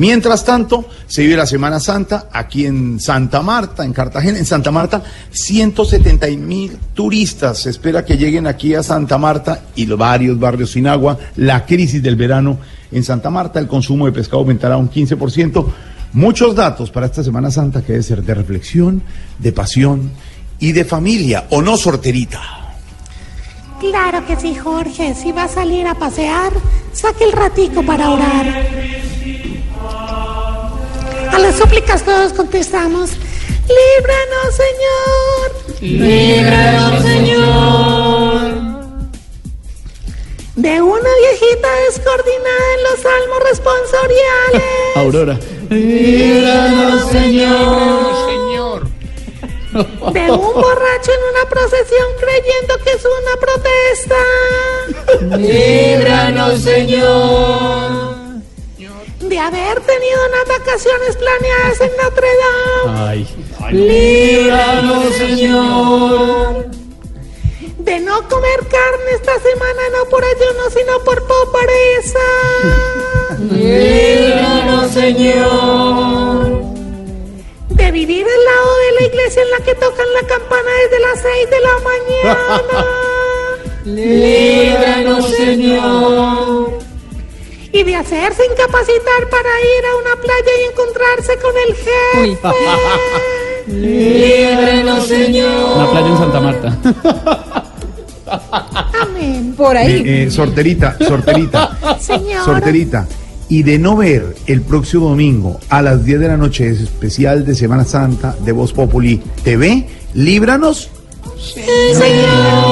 Mientras tanto, se vive la Semana Santa aquí en Santa Marta, en Cartagena. En Santa Marta, 170 mil turistas se espera que lleguen aquí a Santa Marta y varios barrios sin agua. La crisis del verano en Santa Marta, el consumo de pescado aumentará un 15%. Muchos datos para esta Semana Santa que debe ser de reflexión, de pasión y de familia, ¿o no, sorterita? Claro que sí, Jorge. Si va a salir a pasear, saque el ratico para orar. Súplicas todos contestamos, líbranos, Señor. Líbranos, Señor. De una viejita descoordinada en los salmos responsoriales. Aurora. Líbranos, Señor. De un borracho en una procesión creyendo que es una protesta. Líbranos, Señor. Haber tenido unas vacaciones planeadas en Notre Dame. Ay. Líbranos, Señor. De no comer carne esta semana, no por ayuno, sino por pobreza. Líbranos, Señor. De vivir al lado de la iglesia en la que tocan la campana desde las 6 de la mañana. Líbranos, Señor. Y de hacerse incapacitar para ir a una playa y encontrarse con el jefe. Líbranos, Señor. Una playa en Santa Marta. Amén. Por ahí. Eh, eh, sorterita, sorterita, Señor. sorterita. Y de no ver el próximo domingo a las 10 de la noche ese especial de Semana Santa de Voz Populi TV, líbranos Sí, señor.